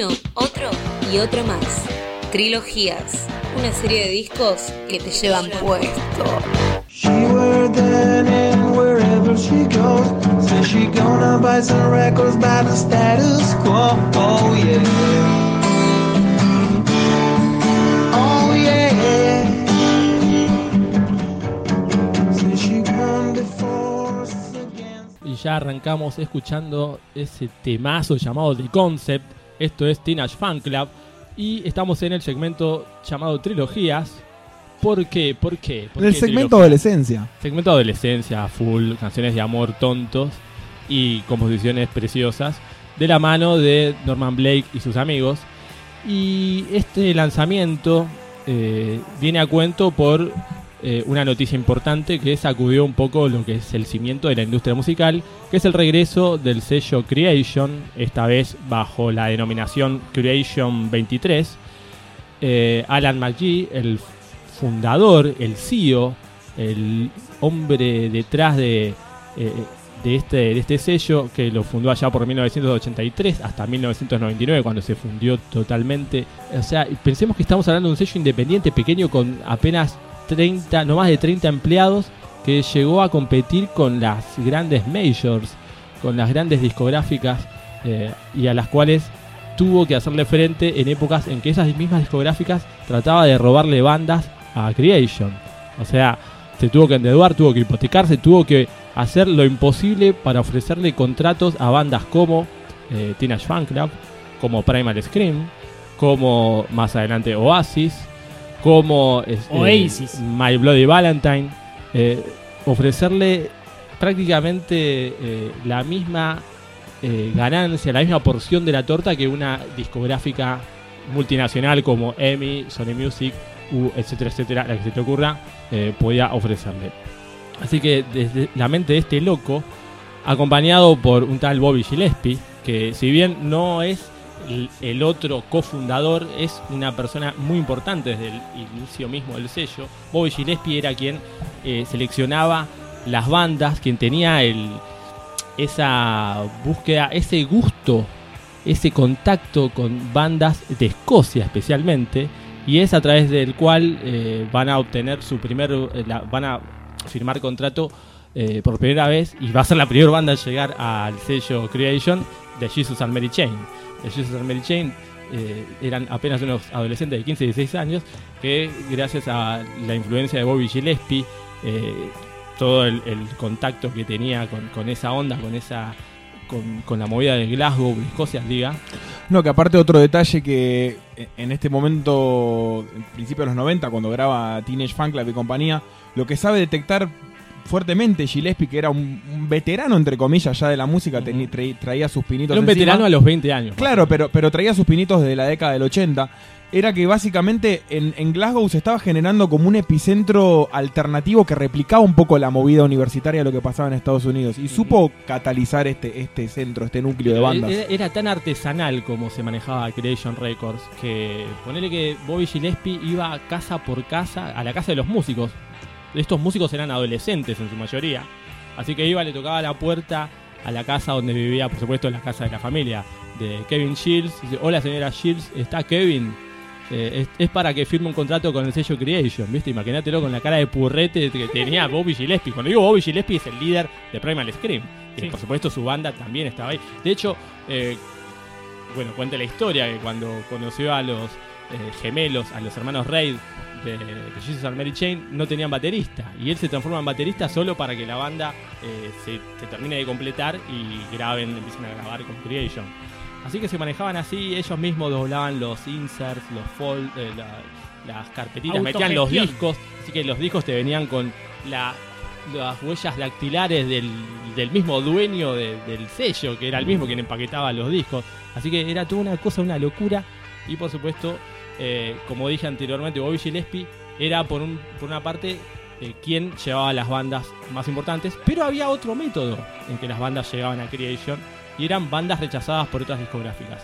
Uno, otro y otro más. Trilogías. Una serie de discos que te llevan puesto. She wear that and wherever she goes. Says she gonna buy some records by the status quo. Oh yeah. Oh ya arrancamos escuchando ese temazo llamado The Concept. Esto es Teenage Fan Club. Y estamos en el segmento llamado Trilogías. ¿Por qué? ¿Por qué? ¿Por El qué segmento adolescencia. Segmento adolescencia, full, canciones de amor tontos y composiciones preciosas de la mano de Norman Blake y sus amigos. Y este lanzamiento eh, viene a cuento por eh, una noticia importante que sacudió un poco lo que es el cimiento de la industria musical, que es el regreso del sello Creation, esta vez bajo la denominación Creation 23. Eh, Alan McGee, el fundador, el CEO, el hombre detrás de, eh, de, este, de este sello, que lo fundó allá por 1983 hasta 1999, cuando se fundió totalmente. O sea, pensemos que estamos hablando de un sello independiente pequeño con apenas 30, no más de 30 empleados, que llegó a competir con las grandes majors, con las grandes discográficas eh, y a las cuales tuvo que hacerle frente en épocas en que esas mismas discográficas trataba de robarle bandas a Creation. O sea, se tuvo que endeudar, tuvo que hipotecarse, tuvo que hacer lo imposible para ofrecerle contratos a bandas como eh, Teenage como Primal Scream, como más adelante Oasis, como eh, Oasis. My Bloody Valentine, eh, ofrecerle prácticamente eh, la misma eh, ganancia, la misma porción de la torta que una discográfica multinacional como EMI, Sony Music, u etcétera, etcétera, la que se te ocurra, podía ofrecerle. Así que desde la mente de este loco, acompañado por un tal Bobby Gillespie, que si bien no es el, otro cofundador, es una persona muy importante desde el inicio mismo del sello. Bobby Gillespie era quien eh, seleccionaba las bandas, quien tenía esa búsqueda, ese gusto, ese contacto con bandas de Escocia especialmente, y es a través del cual eh, van a obtener su primer, eh, van a firmar contrato por primera vez y va a ser la primera banda en llegar al sello Creation de Jesus and Mary Chain. De Jesus and Mary Chain eh, eran apenas unos adolescentes de 15 y 16 años que gracias a la influencia de Bobby Gillespie, eh, todo el, contacto que tenía con, esa onda, con esa con, con la movida de Glasgow, de Escocia, diga, No, que aparte otro detalle que eh, en este momento, en principio de los 90, cuando graba Teenage Fan Club y compañía, lo que sabe detectar fuertemente Gillespie, que era un, un veterano, entre comillas, ya de la música, tra- traía sus pinitos era un encima. veterano a los 20 años. Claro, pero, pero traía sus pinitos de la década del 80. Era que básicamente en, en Glasgow se estaba generando como un epicentro alternativo que replicaba un poco la movida universitaria de lo que pasaba en Estados Unidos. Y supo catalizar este, este centro, este núcleo de bandas. Era, era tan artesanal como se manejaba Creation Records que ponerle que Bobby Gillespie iba casa por casa, a la casa de los músicos. Estos músicos eran adolescentes en su mayoría. Así que iba, le tocaba la puerta a la casa donde vivía, por supuesto, la casa de la familia de Kevin Shields. Dice, hola señora Shields, ¿está Kevin? Eh, es, es para que firme un contrato con el sello Creation, ¿viste? Imagínatelo con la cara de purrete que tenía Bobby Gillespie. Cuando digo Bobby Gillespie es el líder de Primal Scream. Sí. por supuesto su banda también estaba ahí. De hecho, eh, bueno, cuenta la historia que cuando conoció a los eh, gemelos, a los hermanos Reid de, de Jesus and Mary Chain, no tenían baterista. Y él se transforma en baterista solo para que la banda eh, se, se termine de completar y graben, empiecen a grabar con Creation. Así que se manejaban así, ellos mismos doblaban los inserts, los fold, eh, la- las carpetitas, metían los discos, así que los discos te venían con la las huellas dactilares del, del mismo dueño de- del sello, que era el mismo quien empaquetaba los discos. Así que era toda una cosa, una locura. Y por supuesto, eh, como dije anteriormente, Bobby Gillespie era por, un, por una parte eh, quien llevaba las bandas más importantes, pero había otro método en que las bandas llegaban a Creation y eran bandas rechazadas por otras discográficas.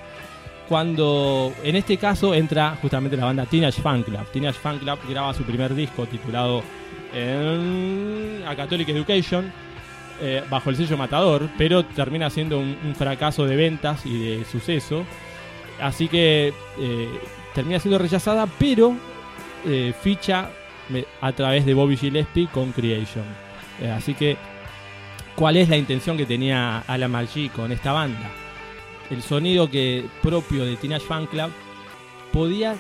Cuando en este caso entra justamente la banda Teenage Fan Club. Teenage Fan Club graba su primer disco titulado eh, A Catholic Education bajo el sello Matador, pero termina siendo un, fracaso de ventas y de suceso. Así que termina siendo rechazada, pero eh, ficha a través de Bobby Gillespie con Creation. Eh, así que, ¿cuál es la intención que tenía Alan McGee con esta banda? El sonido que propio de Teenage Fan Club podía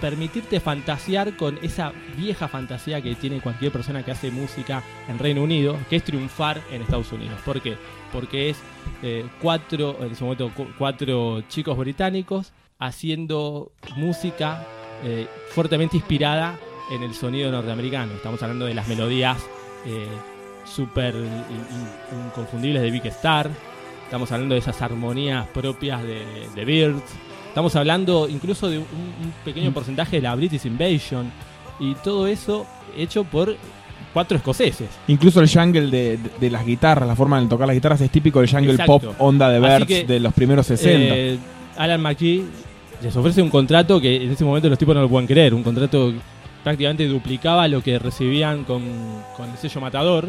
permitirte fantasear con esa vieja fantasía que tiene cualquier persona que hace música en Reino Unido, que es triunfar en Estados Unidos. ¿Por qué? Porque es eh, cuatro, en ese momento, cu- cuatro chicos británicos haciendo música eh, fuertemente inspirada en el sonido norteamericano. Estamos hablando de las melodías eh, súper in- in- inconfundibles de Big Star. Estamos hablando de esas armonías propias de, de Birds. Estamos hablando incluso de un, un pequeño porcentaje de la British Invasion. Y todo eso hecho por cuatro escoceses. Incluso el jungle de, de- de las guitarras, la forma de tocar las guitarras es típico del jungle Exacto. pop onda de Birds que, de los primeros 60. Eh, Alan McGee les ofrece un contrato que en ese momento los tipos no lo pueden creer. Un contrato que prácticamente duplicaba lo que recibían con, con el sello Matador.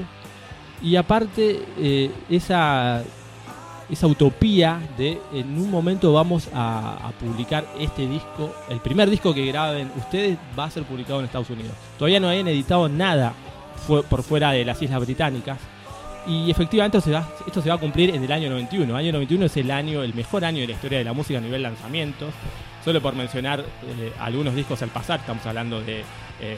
Y aparte, eh, esa, esa utopía de en un momento vamos a, publicar este disco, el primer disco que graben ustedes va a ser publicado en Estados Unidos. Todavía no habían editado nada por fuera de las Islas Británicas. Y efectivamente esto se, va, a cumplir en el año 91. El año 91 es el año, el mejor año de la historia de la música a nivel lanzamientos. Solo por mencionar eh, algunos discos al pasar, estamos hablando de eh,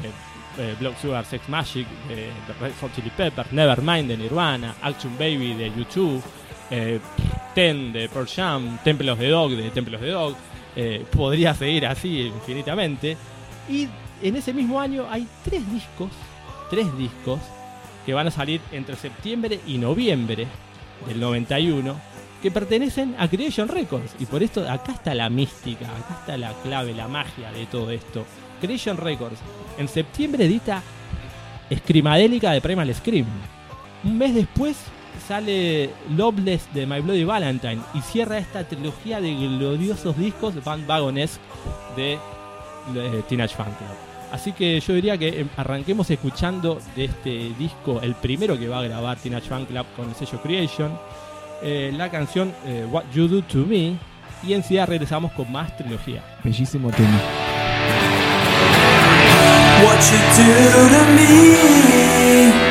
eh, Blood Sugar Sex Magic, de, de Red Hot Chili Peppers, Nevermind de Nirvana, Action Baby de YouTube, eh, Ten de Pearl Jam, Temple of the Dog de Temple of the Dog. Eh, podría seguir así infinitamente. Y en ese mismo año hay tres discos, tres discos que van a salir entre septiembre y noviembre del 91 que pertenecen a Creation Records y por esto acá está la mística, acá está la clave, la magia de todo esto. Creation Records en septiembre edita Screamadélica de Primal Scream. Un mes después sale Loveless de My Bloody Valentine y cierra esta trilogía de gloriosos discos Van Vagonesque de eh, Teenage Fan Club. Así que yo diría que em, arranquemos escuchando de este disco, el primero que va a grabar Teenage Fan Club con el sello Creation, eh, la canción eh, What You Do To Me, y enseguida regresamos con más trilogía. Bellísimo tema. What you do to me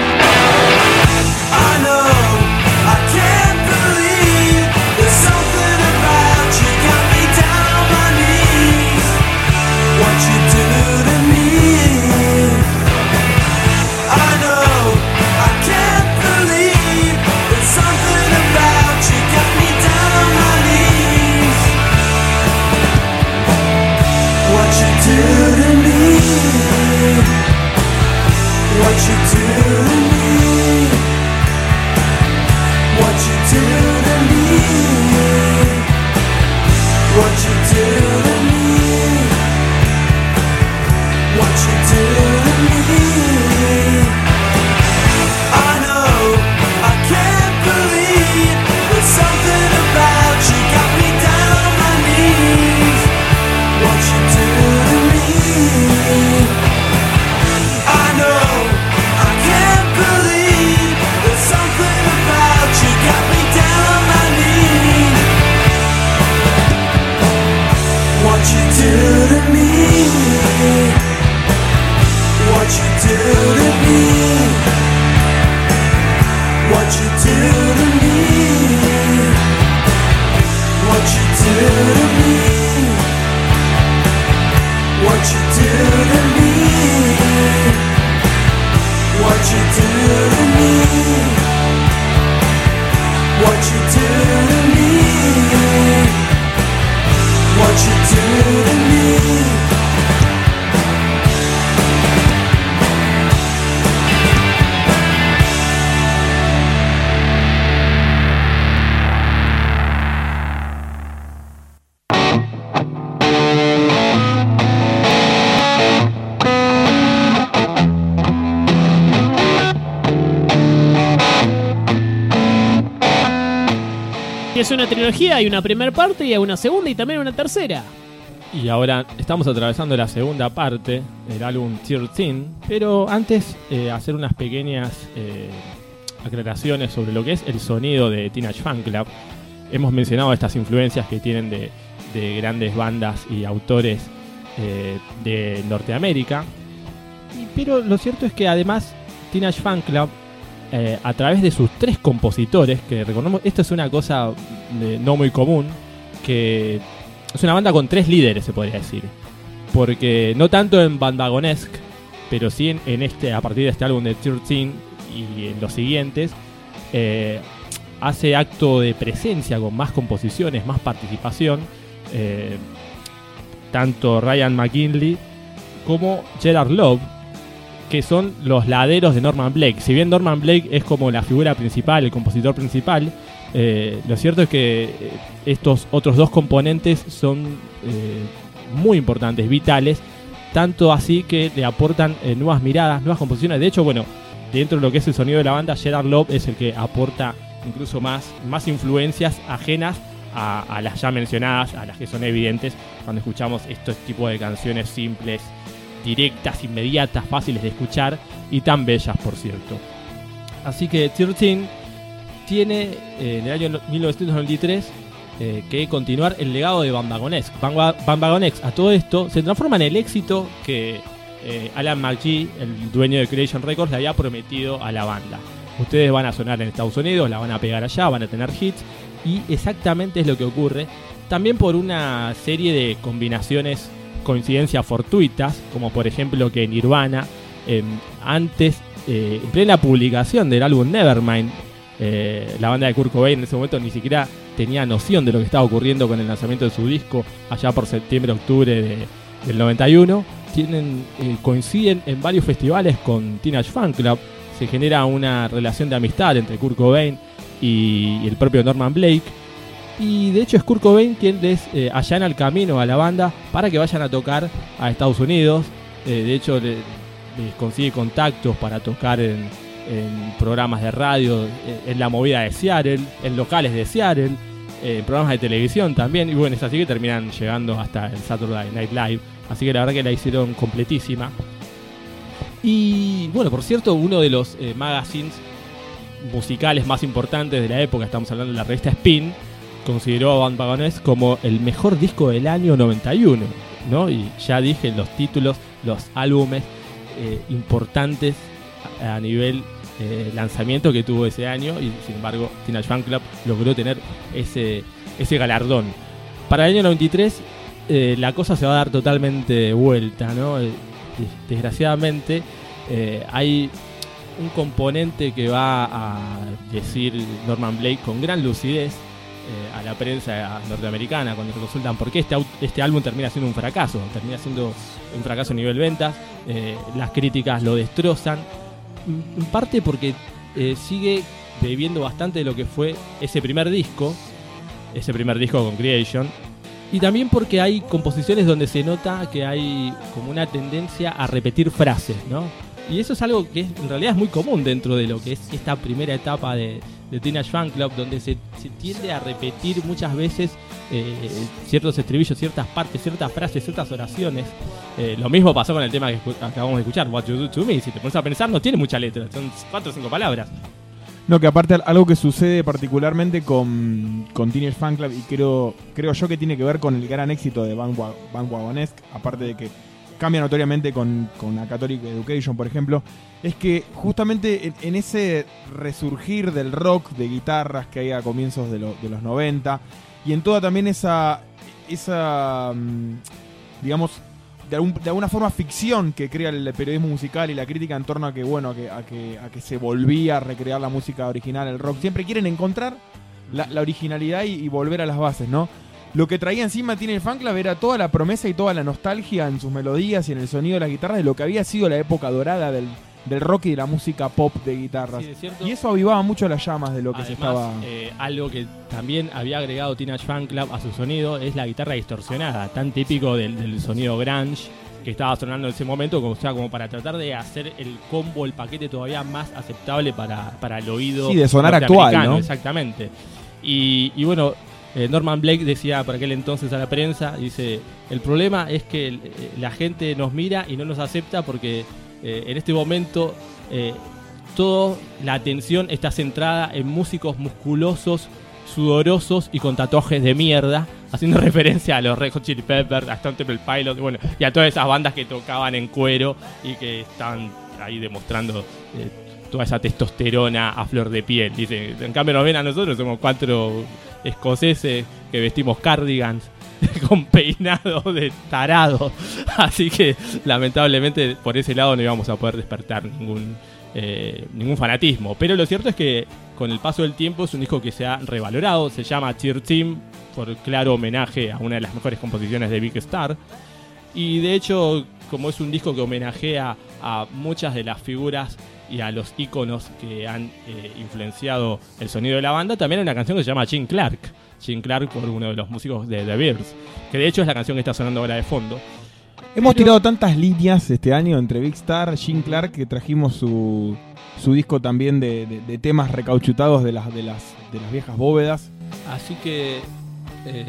do to me? What you do to me? What you do hay una primera parte y hay una segunda y también una tercera. Y ahora estamos atravesando la segunda parte del álbum 13, pero antes eh, hacer unas pequeñas eh, aclaraciones sobre lo que es el sonido de Teenage Fan Club. Hemos mencionado estas influencias que tienen de, de grandes bandas y autores eh, de Norteamérica, pero lo cierto es que además Teenage Fan Club, eh, a través de sus tres compositores, que recordemos, esto es una cosa no muy común, que es una banda con tres líderes, se podría decir. Porque no tanto en Bandagonesque, pero sí en, en este, a partir de este álbum de 13 y en los siguientes, eh, hace acto de presencia con más composiciones, más participación. eh, tanto Ryan McKinley como Gerard Love, que son los laderos de Norman Blake. Si bien Norman Blake es como la figura principal, el compositor principal, eh, lo cierto es que eh, estos otros dos componentes son eh, muy importantes, vitales, tanto así que le aportan nuevas miradas, nuevas composiciones. De hecho, bueno, dentro de lo que es el sonido de la banda, Gerard Love es el que aporta incluso más, más influencias ajenas a, a las ya mencionadas, a las que son evidentes cuando escuchamos estos tipos de canciones simples, directas, inmediatas, fáciles de escuchar y tan bellas, por cierto. Así que 13 tiene eh, en el año 1993 eh, que continuar el legado de Bambagonex. Bambagonex a todo esto se transforma en el éxito que eh, Alan McGee, el dueño de Creation Records, le había prometido a la banda. Ustedes van a sonar en Estados Unidos, la van a pegar allá, van a tener hits y exactamente es lo que ocurre. También por una serie de combinaciones, coincidencias fortuitas, como por ejemplo que Nirvana, eh, antes, eh, en plena publicación del álbum Nevermind, eh, la banda de Kurt Cobain en ese momento ni siquiera tenía noción de lo que estaba ocurriendo con el lanzamiento de su disco allá por septiembre-octubre de- del 91. Tienen, eh, coinciden en varios festivales con Teenage Fan Club. Se genera una relación de amistad entre Kurt Cobain y el propio Norman Blake. Y de hecho es Kurt Cobain quien les eh, allana el camino a la banda para que vayan a tocar a Estados Unidos. Eh, de hecho le- les consigue contactos para tocar en, programas de radio, eh, en la movida de Seattle, en locales de Seattle, eh, en programas de televisión también. Y bueno, es así que terminan llegando hasta el Saturday Night Live. Así que la verdad que la hicieron completísima. Y bueno, por cierto, uno de los magazines musicales más importantes de la época, estamos hablando de la revista Spin, consideró a Van Vagones como el mejor disco del año 91, ¿no? Y ya dije los títulos, los álbumes eh, importantes a, nivel eh, lanzamiento que tuvo ese año y sin embargo Teenage Fan Club logró tener ese, ese galardón. Para el año 93 eh, la cosa se va a dar totalmente vuelta, ¿no? Eh, des- desgraciadamente hay un componente que va a decir Norman Blake con gran lucidez eh, a la prensa norteamericana cuando le consultan por qué este, este álbum termina siendo un fracaso, termina siendo un fracaso a nivel ventas, eh, las críticas lo destrozan, en parte porque eh, sigue bebiendo bastante de lo que fue ese primer disco, ese primer disco con Creation, y también porque hay composiciones donde se nota que hay como una tendencia a repetir frases, ¿no? Y eso es algo que en realidad es muy común dentro de lo que es esta primera etapa de, de Teenage Fan Club, donde se, tiende a repetir muchas veces eh, ciertos estribillos, ciertas partes, ciertas frases, ciertas oraciones. Eh, lo mismo pasó con el tema que acabamos de escuchar, What You Do To Me. Si te pones a pensar, no tiene mucha letra, son cuatro o cinco palabras. No, que aparte algo que sucede particularmente con, con Teenage Fan Club y creo, creo yo que tiene que ver con el gran éxito de Van, Van Wagonesque, aparte de que cambia notoriamente con, con Catholic Education, por ejemplo, es que justamente en, ese resurgir del rock de guitarras que hay a comienzos de, de los 90 y en toda también esa, esa mm, digamos, de, algún- de alguna forma ficción que crea el periodismo musical y la crítica en torno a que, bueno, a que, a que, se volvía a recrear la música original, el rock. Siempre quieren encontrar la, originalidad y volver a las bases, ¿no? Lo que traía encima tiene el fan club era toda la promesa y toda la nostalgia en sus melodías y en el sonido de las guitarras de lo que había sido la época dorada del, del rock y de la música pop de guitarras. Sí, es cierto. y eso avivaba mucho las llamas de lo que se estaba... eh, algo que también había agregado Teenage Fan Club a su sonido es la guitarra distorsionada, tan típico del, del sonido grunge que estaba sonando en ese momento, como, o sea, como para tratar de hacer el combo, el paquete todavía más aceptable para, para el oído. Sí, de sonar actual, ¿no? Exactamente. Y, y bueno, eh, Norman Blake decía por aquel entonces a la prensa, dice, el problema es que eh, la gente nos mira y no nos acepta porque eh, en este momento toda la atención está centrada en músicos musculosos, sudorosos y con tatuajes de mierda, haciendo referencia a los Red Hot Chili Peppers, a Stone Temple Pilots, bueno, y a todas esas bandas que tocaban en cuero y que estaban ahí demostrando toda esa testosterona a flor de piel. Dice, en cambio nos ven a nosotros, somos cuatro escoceses que vestimos cardigans con peinados de tarados. Así que lamentablemente por ese lado no íbamos a poder despertar ningún, eh, ningún fanatismo. Pero lo cierto es que con el paso del tiempo es un disco que se ha revalorado. Se llama Cheer Team por claro homenaje a una de las mejores composiciones de Big Star. Y de hecho, como es un disco que homenajea a muchas de las figuras y a los íconos que han eh, influenciado el sonido de la banda, también hay una canción que se llama Jim Clark. Jim Clark por uno de los músicos de The Bears, que de hecho es la canción que está sonando ahora de fondo. Hemos Pero- tirado tantas líneas este año entre Big Star, Gene Clark, que trajimos su, su disco también de, de- de temas recauchutados de las, de, las, de las viejas bóvedas. Así que eh,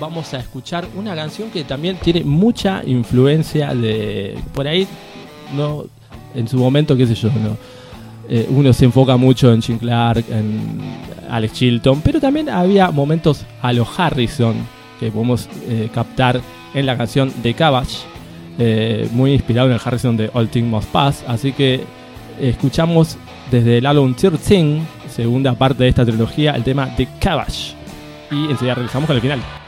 vamos a escuchar una canción que también tiene mucha influencia de... Por ahí, no en su momento, qué sé yo, Eh, uno se enfoca mucho en Jim Clark, en Alex Chilton, pero también había momentos a los Harrison que podemos eh, captar en la canción de Cabbage, eh, muy inspirado en el Harrison de All Things Must Pass. Así que escuchamos desde el álbum 13, segunda parte de esta trilogía, el tema de Cabbage. Y enseguida regresamos con el final.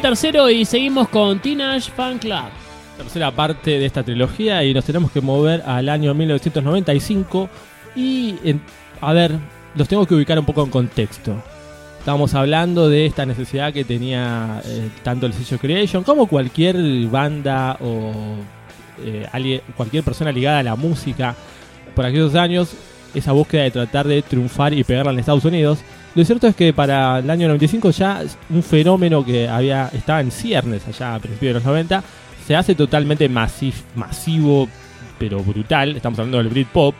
Tercero y seguimos con Teenage Fan Club. tercera parte de esta trilogía y nos tenemos que mover al año 1995 y, en- a ver, los tengo que ubicar un poco en contexto. Estamos hablando de esta necesidad que tenía eh, tanto el sello Creation como cualquier banda o eh, cualquier persona ligada a la música por aquellos años, esa búsqueda de tratar de triunfar y pegarla en Estados Unidos. Lo cierto es que para el año 95 ya un fenómeno que había estaba en ciernes allá a principios de los 90 se hace totalmente masif- masivo, pero brutal. Estamos hablando del Britpop.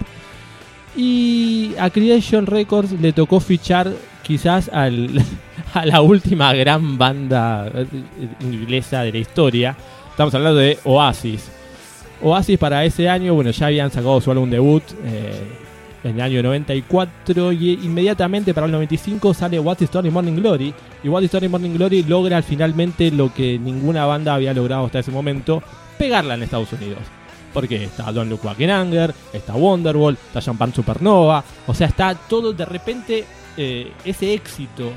Y a Creation Records le tocó fichar quizás al- a la última gran banda eh, inglesa de la historia. Estamos hablando de Oasis. Oasis para ese año, bueno, ya habían sacado su álbum debut eh, en el año 94 y inmediatamente para el 95 sale What's Story Morning Glory. Y What's Story Morning Glory logra finalmente lo que ninguna banda había logrado hasta ese momento, pegarla en Estados Unidos. Porque está Back in Anger, está Wonderwall, está Champagne Supernova, o sea, está todo de repente eh, ese éxito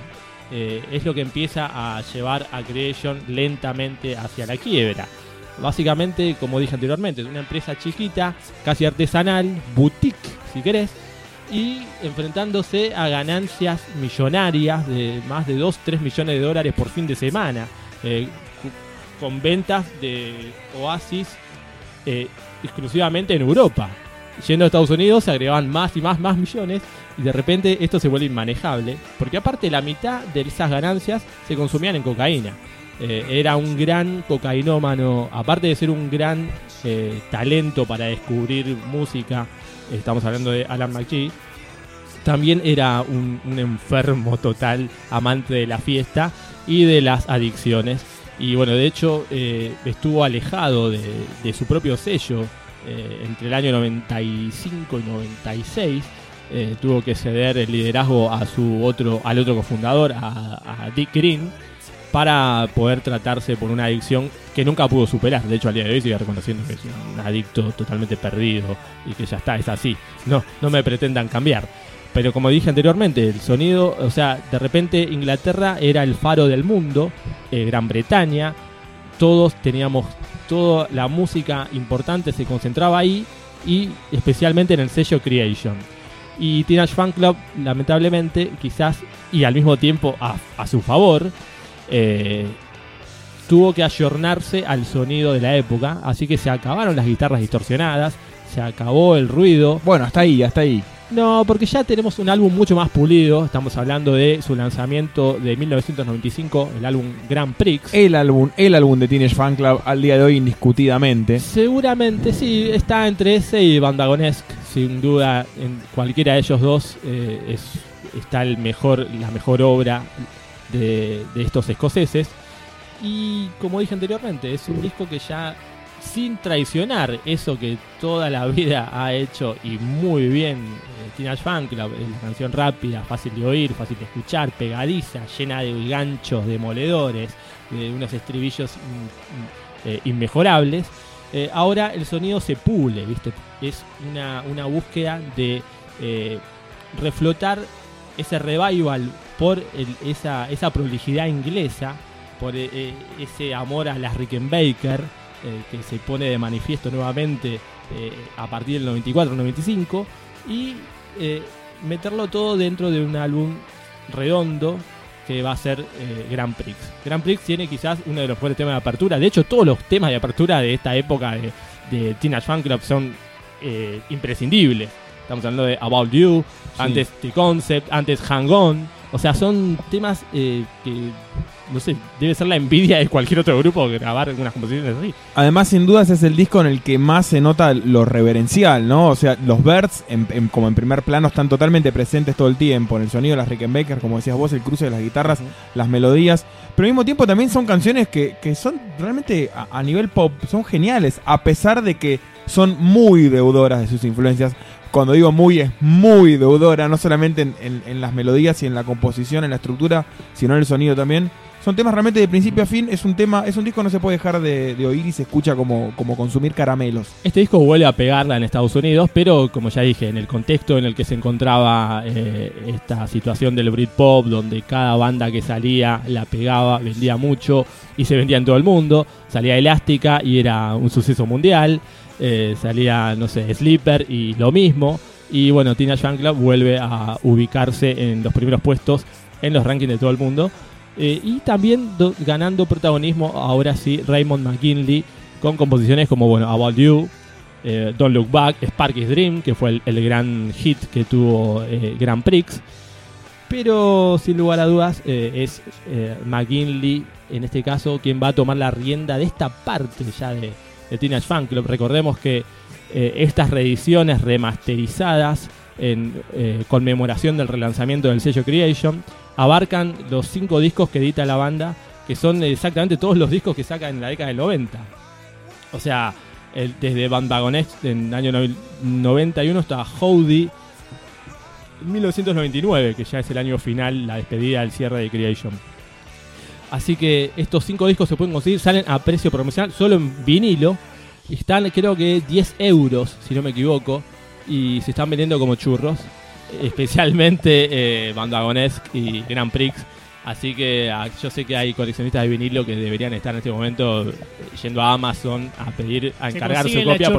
eh, es lo que empieza a llevar a Creation lentamente hacia la quiebra. Básicamente, como dije anteriormente, es una empresa chiquita, casi artesanal, boutique, si querés, y enfrentándose a ganancias millonarias de más de 2-3 millones de dólares por fin de semana, eh, con ventas de Oasis eh, exclusivamente en Europa. Yendo a Estados Unidos se agregaban más y más, más millones y de repente esto se vuelve inmanejable, porque aparte la mitad de esas ganancias se consumían en cocaína. Eh, era un gran cocainómano, aparte de ser un gran eh, talento para descubrir música, estamos hablando de Alan McGee, también era un, enfermo total, amante de la fiesta y de las adicciones. Y bueno, de hecho eh, estuvo alejado de su propio sello eh, entre el año 95 y 96. Eh, tuvo que ceder el liderazgo a su otro, al otro cofundador, a, Dick Green, para poder tratarse por una adicción que nunca pudo superar. De hecho, al día de hoy sigue reconociendo que es un adicto totalmente perdido y que ya está, es así. No, no me pretendan cambiar. Pero como dije anteriormente, el sonido, o sea, de repente Inglaterra era el faro del mundo, eh, Gran Bretaña, todos teníamos, toda la música importante se concentraba ahí y especialmente en el sello Creation. Y Teenage Fan Club, lamentablemente, quizás, y al mismo tiempo a, a su favor, eh, tuvo que ayornarse al sonido de la época, así que se acabaron las guitarras distorsionadas, se acabó el ruido, Bueno, hasta ahí, hasta ahí. No, porque ya tenemos un álbum mucho más pulido. Estamos hablando de su lanzamiento de 1995, el álbum Grand Prix. El álbum, el álbum de Teenage Fan Club al día de hoy indiscutidamente. Seguramente sí, está entre ese y Bandagonesque. Sin duda, en cualquiera de ellos dos eh, es, está el mejor, la mejor obra de, de estos escoceses. Y como dije anteriormente, es un disco que ya, sin traicionar eso que toda la vida ha hecho y muy bien eh, Teenage Fan es la canción rápida, fácil de oír, fácil de escuchar, pegadiza, llena de ganchos demoledores, de unos estribillos mm, mm, eh, inmejorables. Eh, ahora el sonido se pule, ¿viste? Es una, una búsqueda de eh, reflotar ese revival por esa, esa prolijidad inglesa, por eh, eh, ese amor a las Rickenbacker, eh, que se pone de manifiesto nuevamente eh, a partir del 94-95, y eh, meterlo todo dentro de un álbum redondo que va a ser Grand Prix. Grand Prix tiene quizás uno de los mejores temas de apertura. De hecho, todos los temas de apertura de esta época de, de Teenage Fan Club son imprescindibles. Estamos hablando de About You, antes The Concept, antes Hang On. O sea, son temas eh, que, no sé, debe ser la envidia de cualquier otro grupo grabar algunas composiciones así. Además, sin dudas, es el disco en el que más se nota lo reverencial, ¿no? O sea, los Birds, en- en- como en primer plano, están totalmente presentes todo el tiempo. En el sonido de las Rickenbacker, como decías vos, el cruce de las guitarras, las melodías. Pero al mismo tiempo también son canciones que, que son realmente, a, a nivel pop, son geniales. A pesar de que son muy deudoras de sus influencias. Cuando digo muy, es muy deudora, no solamente en, en- en las melodías y en la composición, en la estructura, sino en el sonido también. Son temas realmente de principio a fin. Es un tema, es un disco que no se puede dejar de, de oír y se escucha como, como consumir caramelos. Este disco vuelve a pegarla en Estados Unidos, pero como ya dije, en el contexto en el que se encontraba eh, esta situación del Britpop, donde cada banda que salía la pegaba, vendía mucho y se vendía en todo el mundo. Salía Elástica y era un suceso mundial. Eh, salía, no sé, Sleeper y lo mismo. Y bueno, Tina Club vuelve a ubicarse en los primeros puestos en los rankings de todo el mundo. Eh, y también do- ganando protagonismo, ahora sí, Raymond McKinley, con composiciones como, bueno, About You, eh, Don't Look Back, Sparky's Dream, que fue el, gran hit que tuvo Grand Prix. Pero sin lugar a dudas es McKinley, en este caso, quien va a tomar la rienda de esta parte ya de, de Teenage Fan Club. Recordemos que eh, estas reediciones remasterizadas en eh, conmemoración del relanzamiento del sello Creation abarcan los cinco discos que edita la banda, que son exactamente todos los discos que saca en la década del 90. O sea, el- desde Bandwagonex en el año no- 91 hasta Howdy en 1999, que ya es el año final, la despedida del cierre de Creation. Así que estos cinco discos se pueden conseguir, salen a precio promocional, solo en vinilo. Y están, creo que 10 euros, si no me equivoco. Y se están vendiendo como churros. Especialmente eh, Bandwagonesque y Grand Prix. Así que ah, yo sé que hay coleccionistas de vinilo que deberían estar en este momento eh, yendo a Amazon a pedir, a encargar su copia.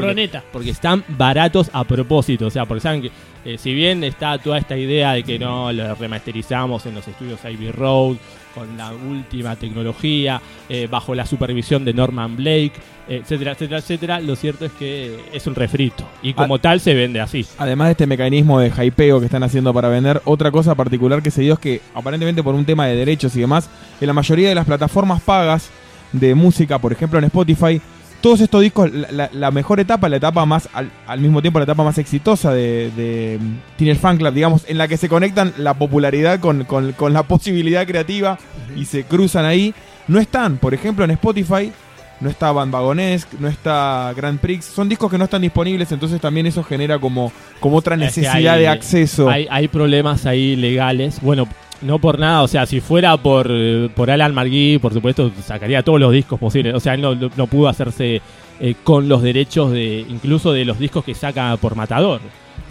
Porque están baratos a propósito. O sea, porque saben que eh, si bien está toda esta idea de que no lo remasterizamos en los estudios Ivy Road, con la última tecnología, eh, bajo la supervisión de Norman Blake, eh, etcétera, etcétera, etcétera, lo cierto es que es un refrito. Y como tal se vende así. Además de este mecanismo de hypeo que están haciendo para vender, otra cosa particular que se dio es que, aparentemente por un tema de derechos y demás, en la mayoría de las plataformas pagas de música, por ejemplo en Spotify, todos estos discos, la, la- la mejor etapa, la etapa más, al, al mismo tiempo la etapa más exitosa de, de mm, Teenage Fan Club, digamos, en la que se conectan la popularidad con, con- con la posibilidad creativa y se cruzan ahí, no están, por ejemplo en Spotify, no está Bandwagonesque, no está Grand Prix, son discos que no están disponibles, entonces también eso genera como, como otra Es que necesidad hay- de acceso. Hay, hay problemas ahí legales. Bueno, no por nada, o sea, si fuera por, por Alan Margui, por supuesto, sacaría todos los discos posibles. O sea, él no, no pudo hacerse eh, con los derechos de incluso de los discos que saca por Matador.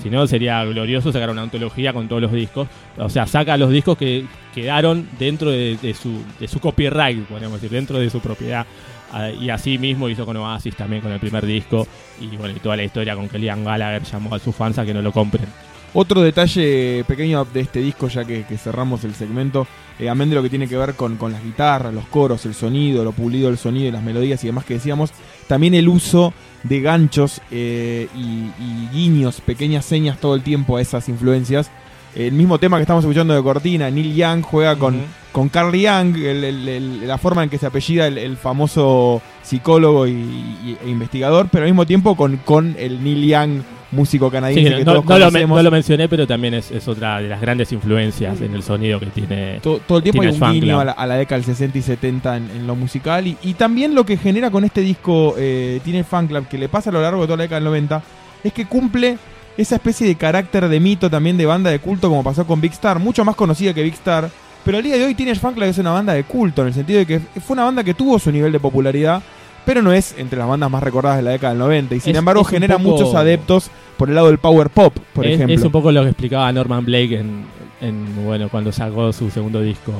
Si no, sería glorioso sacar una antología con todos los discos. O sea, saca los discos que quedaron dentro de, de su, de su copyright, podríamos decir, dentro de su propiedad. Ah, y así mismo hizo con Oasis también con el primer disco. Y bueno, y toda la historia con que Liam Gallagher llamó a sus fans a que no lo compren. Otro detalle pequeño de este disco, ya que, que cerramos el segmento, eh, amén de lo que tiene que ver con, con las guitarras, los coros, el sonido, lo pulido del sonido y las melodías y demás que decíamos, también el uso de ganchos eh, y, y guiños, pequeñas señas todo el tiempo a esas influencias. El mismo tema que estamos escuchando de Cortina, Neil Young juega con, Ujú. con Carl Young, el- el- el- la forma en que se apellida el, el famoso psicólogo y, y- e investigador, pero al mismo tiempo con, con el Neil Young, músico canadiense que no- todos no lo, men- no lo mencioné, pero también es, es otra de las grandes influencias en el sonido que tiene. To- todo el tiempo hay un guiño a la, a la década del 60 y 70 en, en lo musical. Y, y también lo que genera con este disco eh, Teenage Fan Club, que le pasa a lo largo de toda la década del 90, es que cumple esa especie de carácter de mito también de banda de culto, como pasó con Big Star, mucho más conocida que Big Star. Pero al día de hoy Teenage Fan Club es una banda de culto, en el sentido de que fue una banda que tuvo su nivel de popularidad, pero no es entre las bandas más recordadas de la década del 90. Y sin Es- embargo es genera poco- muchos adeptos por el lado del power pop, por es, ejemplo. es un poco lo que explicaba Norman Blake en, en, bueno cuando sacó su segundo disco,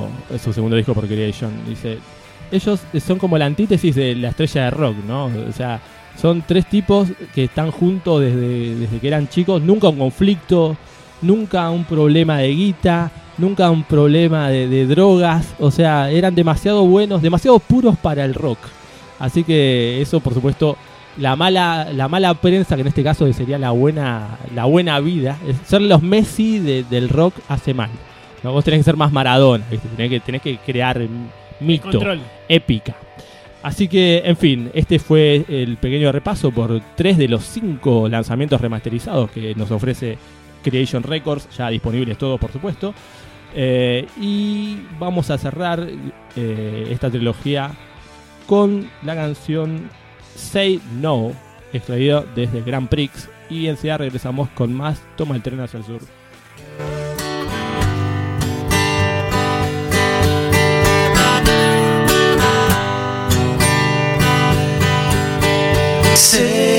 su segundo disco por Creation. Dice, ellos son como la antítesis de la estrella de rock, ¿no? O sea, son tres tipos que están juntos desde, desde que eran chicos, nunca un conflicto, nunca un problema de guita, nunca un problema de, de drogas, o sea, eran demasiado buenos, demasiado puros para el rock. Así que eso, por supuesto, la mala, la mala prensa, que en este caso sería la buena, la buena vida, es ser los Messi de- del rock hace mal. ¿no? Vos tenés que ser más Maradona, ¿viste? Tenés, que, tenés que crear mito, Control. épica. Así que, en fin, este fue el pequeño repaso por tres de los cinco lanzamientos remasterizados que nos ofrece Creation Records, ya disponibles todos, por supuesto. Eh, y vamos a cerrar eh, esta trilogía con la canción Say No, extraído desde Grand Prix. Y enseguida regresamos con más Toma el tren hacia el sur. Say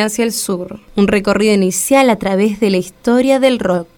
Hacia el Sur, un recorrido inicial a través de la historia del rock.